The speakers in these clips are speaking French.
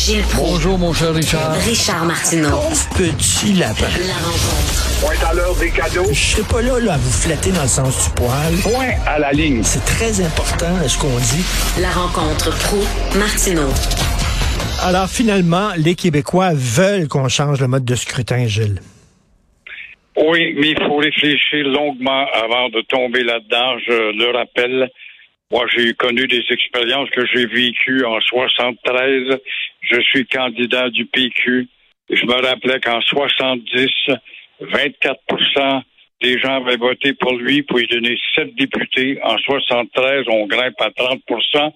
Gilles Proulx. Bonjour, mon cher Richard. Richard Martineau. Petit lapin. La rencontre. Point à l'heure des cadeaux. Je serai pas là, là à vous flatter dans le sens du poil. Point à la ligne. C'est très important ce qu'on dit. La rencontre pro martineau Alors finalement, les Québécois veulent qu'on change le mode de scrutin, Gilles. Oui, mais il faut réfléchir longuement avant de tomber là-dedans. Je le rappelle. Moi, j'ai connu des expériences que j'ai vécues en 73. Je suis candidat du PQ. Je me rappelais qu'en 70, 24% des gens avaient voté pour lui pour lui donner sept députés. En 73, on grimpe à 30%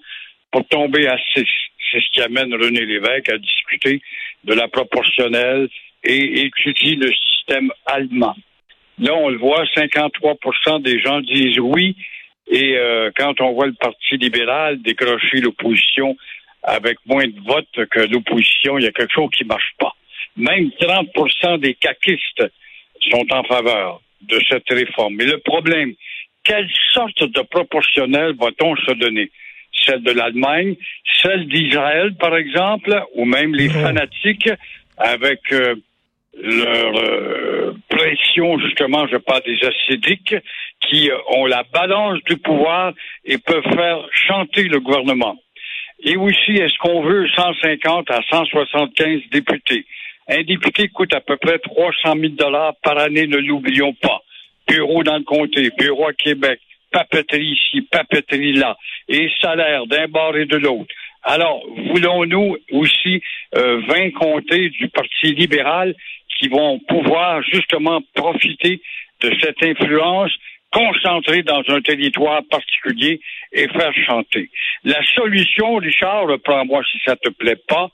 pour tomber à 6. C'est ce qui amène René Lévesque à discuter de la proportionnelle et étudier le système allemand. Là, on le voit, 53% des gens disent oui. Et euh, quand on voit le Parti libéral décrocher l'opposition avec moins de votes que l'opposition, il y a quelque chose qui marche pas. Même 30% des caquistes sont en faveur de cette réforme. Mais le problème, quelle sorte de proportionnel va-t-on se donner? Celle de l'Allemagne, celle d'Israël, par exemple, ou même les fanatiques avec euh, leur euh, pression, justement, je parle des acidiques, qui euh, ont la balance du pouvoir et peuvent faire chanter le gouvernement. Et aussi, est-ce qu'on veut 150 à 175 députés? Un député coûte à peu près 300 000 dollars par année, ne l'oublions pas. Bureau dans le comté, bureau à Québec, papeterie ici, papeterie là, et salaire d'un bord et de l'autre. Alors, voulons-nous aussi euh, 20 comtés du Parti libéral qui vont pouvoir justement profiter de cette influence concentrée dans un territoire particulier et faire chanter. La solution, Richard, reprends-moi si ça te plaît pas,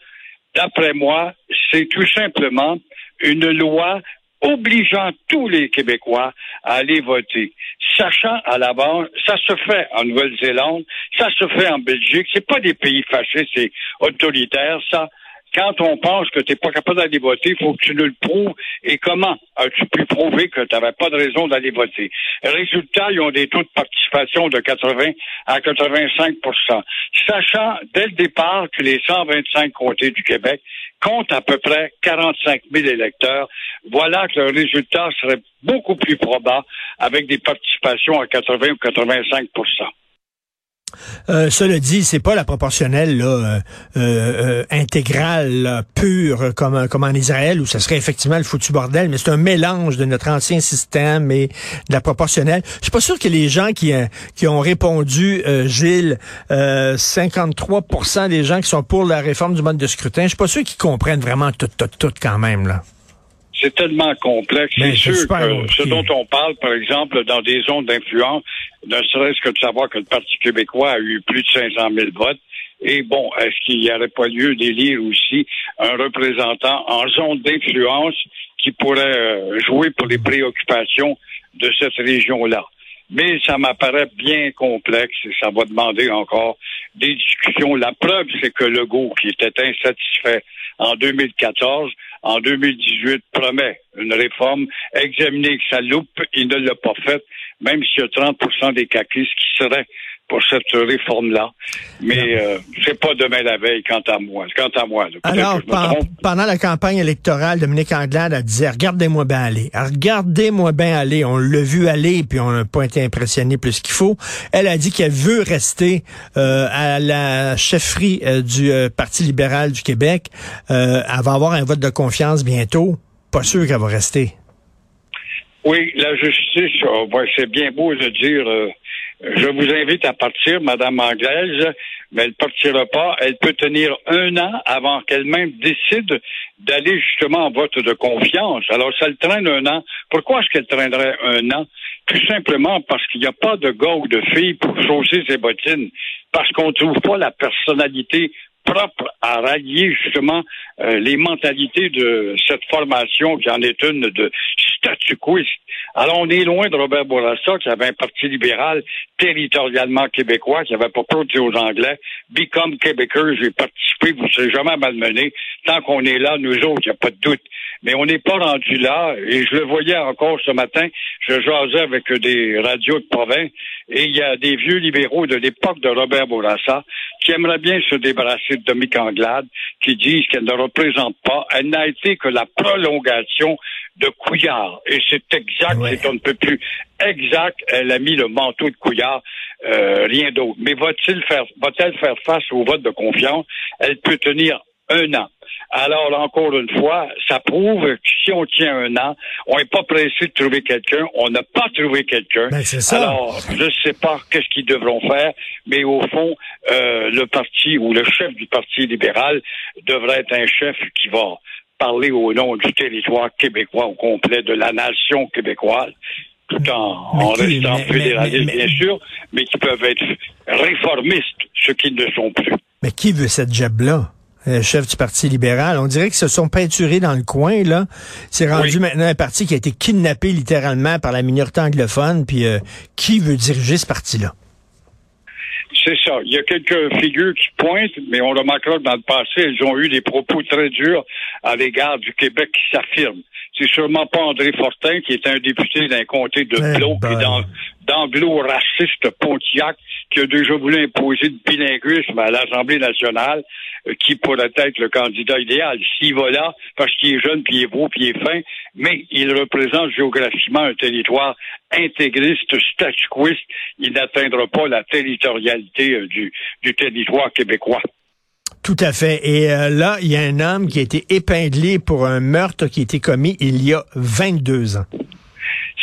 d'après moi, c'est tout simplement une loi obligeant tous les Québécois à aller voter, sachant à l'avance, ça se fait en Nouvelle-Zélande, ça se fait en Belgique, c'est pas des pays fâchés, c'est autoritaire, ça. Quand on pense que tu n'es pas capable d'aller voter, il faut que tu nous le prouves. Et comment as-tu pu prouver que tu n'avais pas de raison d'aller voter? Résultat, ils ont des taux de participation de 80 à 85% Sachant dès le départ que les 125 comtés du Québec comptent à peu près 45 000 électeurs, voilà que le résultat serait beaucoup plus probable avec des participations à 80 ou 85 euh, cela dit, c'est pas la proportionnelle là, euh, euh, intégrale, pure, comme, comme en Israël, où ce serait effectivement le foutu bordel, mais c'est un mélange de notre ancien système et de la proportionnelle. Je suis pas sûr que les gens qui, qui ont répondu, Gilles, 53% des gens qui sont pour la réforme du mode de scrutin, je suis pas sûr qu'ils comprennent vraiment tout, tout, tout quand même. là c'est tellement complexe. C'est sûr que ce dont on parle, par exemple, dans des zones d'influence, ne serait-ce que de savoir que le Parti québécois a eu plus de 500 000 votes. Et bon, est-ce qu'il n'y aurait pas lieu d'élire aussi un représentant en zone d'influence qui pourrait euh, jouer pour les préoccupations de cette région-là? Mais ça m'apparaît bien complexe et ça va demander encore des discussions. La preuve, c'est que Legault, qui était insatisfait en 2014, en 2018 promet une réforme. Examinée que ça loupe, il ne l'a pas faite, même s'il y a 30% des caquistes qui seraient pour cette réforme-là. Mais euh, c'est pas demain la veille, quant à moi. Quant à moi. Alors, pendant la campagne électorale, Dominique Anglade a dit Regardez-moi bien aller. Regardez-moi bien aller. On l'a vu aller, puis on n'a pas été impressionné plus qu'il faut. Elle a dit qu'elle veut rester euh, à la chefferie euh, du euh, Parti libéral du Québec. elle va avoir un vote de confiance bientôt. Pas sûr qu'elle va rester. Oui, la justice, oh, c'est bien beau de dire je vous invite à partir, Madame Anglaise, mais elle partira pas. Elle peut tenir un an avant qu'elle-même décide d'aller justement en vote de confiance. Alors, ça le traîne un an. Pourquoi est-ce qu'elle traînerait un an? Tout simplement parce qu'il n'y a pas de gars ou de fille pour chausser ses bottines. Parce qu'on ne trouve pas la personnalité propre à rallier justement euh, les mentalités de cette formation qui en est une de statu quo. Alors on est loin de Robert Bourassa qui avait un parti libéral territorialement québécois qui avait pas peur aux Anglais Become Québécois, j'ai participé, vous ne serez jamais malmené. Tant qu'on est là, nous autres, il n'y a pas de doute. Mais on n'est pas rendu là, et je le voyais encore ce matin, je jasais avec des radios de province, Et il y a des vieux libéraux de l'époque de Robert Bourassa qui aimeraient bien se débarrasser de Dominique Anglade, qui disent qu'elle ne représente pas, elle n'a été que la prolongation de Couillard. Et c'est exact, c'est on ne peut plus exact. Elle a mis le manteau de Couillard, euh, rien d'autre. Mais va-t-il faire, va-t-elle faire face au vote de confiance? Elle peut tenir un an. Alors, encore une fois, ça prouve que si on tient un an, on n'est pas pressé de trouver quelqu'un, on n'a pas trouvé quelqu'un. Ben, c'est ça. Alors, je ne sais pas qu'est-ce qu'ils devront faire, mais au fond, euh, le parti ou le chef du Parti libéral devrait être un chef qui va parler au nom du territoire québécois au complet, de la nation québécoise, tout en, en qui- restant mais- fédéraliste, mais- bien sûr, mais qui peuvent être réformistes, ce qu'ils ne sont plus. Mais qui veut cette job-là? Le chef du Parti libéral. On dirait qu'ils se sont peinturés dans le coin, là. C'est rendu Oui. maintenant un parti qui a été kidnappé littéralement par la minorité anglophone. Puis euh, qui veut diriger ce parti-là? C'est ça. Il y a quelques figures qui pointent, mais on remarquera que dans le passé, elles ont eu des propos très durs à l'égard du Québec qui s'affirment. C'est sûrement pas André Fortin, qui est un député d'un comté de Eh Bloc ben. et d'an- d'anglo-raciste Pontiac, qui a déjà voulu imposer le bilinguisme à l'Assemblée nationale, euh, qui pourrait être le candidat idéal. S'il va là, parce qu'il est jeune, puis il est beau, puis il est fin, mais il représente géographiquement un territoire intégriste, statuquiste, il n'atteindra pas la territorialité euh, du, du territoire québécois. Tout à fait. Et euh, là, il y a un homme qui a été épinglé pour un meurtre qui a été commis il y a 22 ans.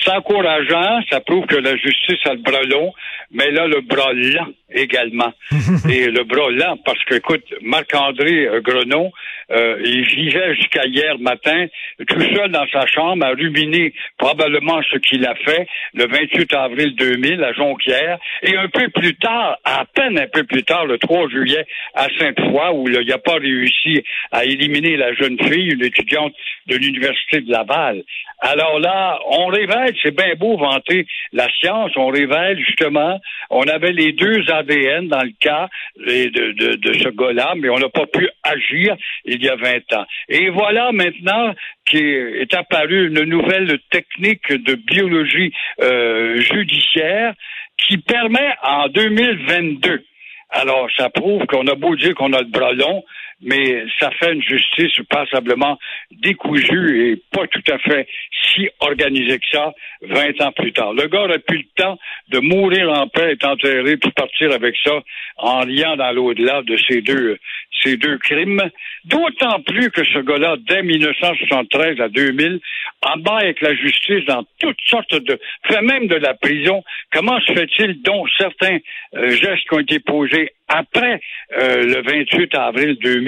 C'est encourageant, ça prouve que la justice a le bras long, mais là, le bras lent également. Et le bras lent, parce que, écoute, Marc-André euh, Grenon, euh, il vivait jusqu'à hier matin tout seul dans sa chambre à ruminer probablement ce qu'il a fait le 28 avril 2000 à Jonquière. Et un peu plus tard, à peine un peu plus tard, le 3 juillet, à Sainte-Foy, où il n'a pas réussi à éliminer la jeune fille, une étudiante de l'Université de Laval. Alors là, on révèle, c'est bien beau vanter la science, on révèle justement, on avait les deux ADN dans le cas de, de, de ce gars-là, mais on n'a pas pu agir il y a 20 ans. Et voilà maintenant qu'est apparue une nouvelle technique de biologie euh, judiciaire qui permet en 2022 alors, ça prouve qu'on a beau dire qu'on a le bras long, mais ça fait une justice passablement décousue et pas tout à fait si organisée que ça 20 ans plus tard. Le gars aurait plus le temps de mourir en paix, être enterré, puis partir avec ça en liant dans l'au-delà de ces deux, ces deux crimes. D'autant plus que ce gars-là, dès 1973 à 2000, en bas avec la justice dans toutes sortes de, fait même de la prison. Comment se fait-il, dont certains euh, gestes qui ont été posés après euh, le 28 avril 2000,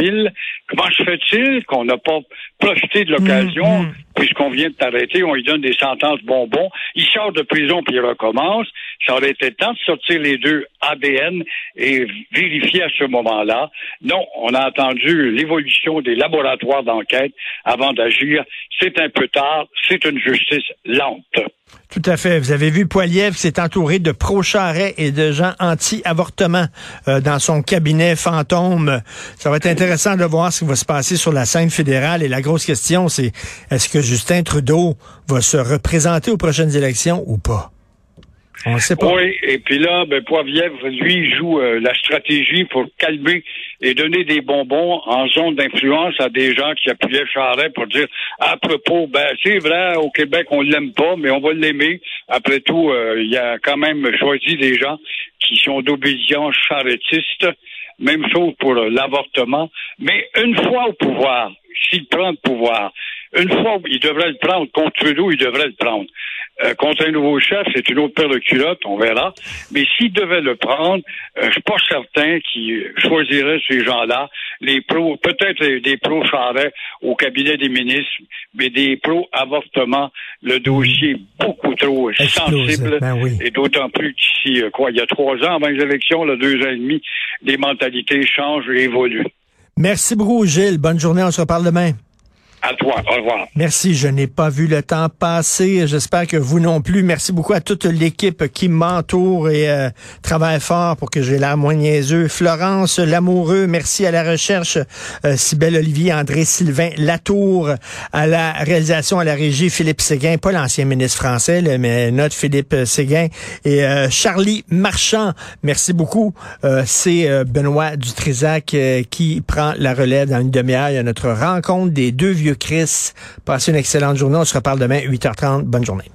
comment se fait-il qu'on n'a pas profité de l'occasion, Mm, mm. puisqu'on vient de t'arrêter, on lui donne des sentences bonbons, il sort de prison puis il recommence. Ça aurait été temps de sortir les deux ADN et vérifier à ce moment-là. Non, on a attendu l'évolution des laboratoires d'enquête avant d'agir. C'est un peu tard, c'est une justice lente. Tout à fait. Vous avez vu Poiliev s'est entouré de pro-charret et de gens anti-avortement euh, dans son cabinet fantôme. Ça va être intéressant de voir ce qui va se passer sur la scène fédérale. Et la grosse question, c'est est-ce que Justin Trudeau va se représenter aux prochaines élections ou pas? Oui, et puis là, ben, lui, joue euh, la stratégie pour calmer et donner des bonbons en zone d'influence à des gens qui appuyaient Charret pour dire à propos, ben c'est vrai, au Québec, on l'aime pas, mais on va l'aimer. Après tout, euh, il a quand même choisi des gens qui sont d'obédience charrettiste. Même chose pour euh, l'avortement. Mais une fois au pouvoir, s'il prend le pouvoir, une fois, il devrait le prendre. Contre Trudeau, il devrait le prendre. Euh, contre un nouveau chef, c'est une autre paire de culottes, on verra. Mais s'il devait le prendre, euh, je suis pas certain qu'il choisirait ces gens-là, les pros, peut-être des pros charret au cabinet des ministres, mais des pros avortement, le dossier est beaucoup trop sensible. Ben oui. Et d'autant plus qu'ici, euh, quoi, il y a trois ans avant les élections, là, deux ans et demi, les mentalités changent et évoluent. Merci beaucoup, Gilles. Bonne journée. On se reparle demain. À toi. Au revoir. Merci. Je n'ai pas vu le temps passer. J'espère que vous non plus. Merci beaucoup à toute l'équipe qui m'entoure et euh, travaille fort pour que j'ai l'air moins niaiseux. Florence Lamoureux, merci à la recherche. Euh, Cybelle Olivier, André Sylvain Latour, à la réalisation, à la régie, Philippe Séguin, pas l'ancien ministre français, mais notre Philippe Séguin et euh, Charlie Marchand. Merci beaucoup. Euh, C'est Benoît Dutrisac qui prend la relève dans une demi-heure. Il y a notre rencontre des deux vieux Chris. Passez une excellente journée. On se reparle demain, 8h30. Bonne journée.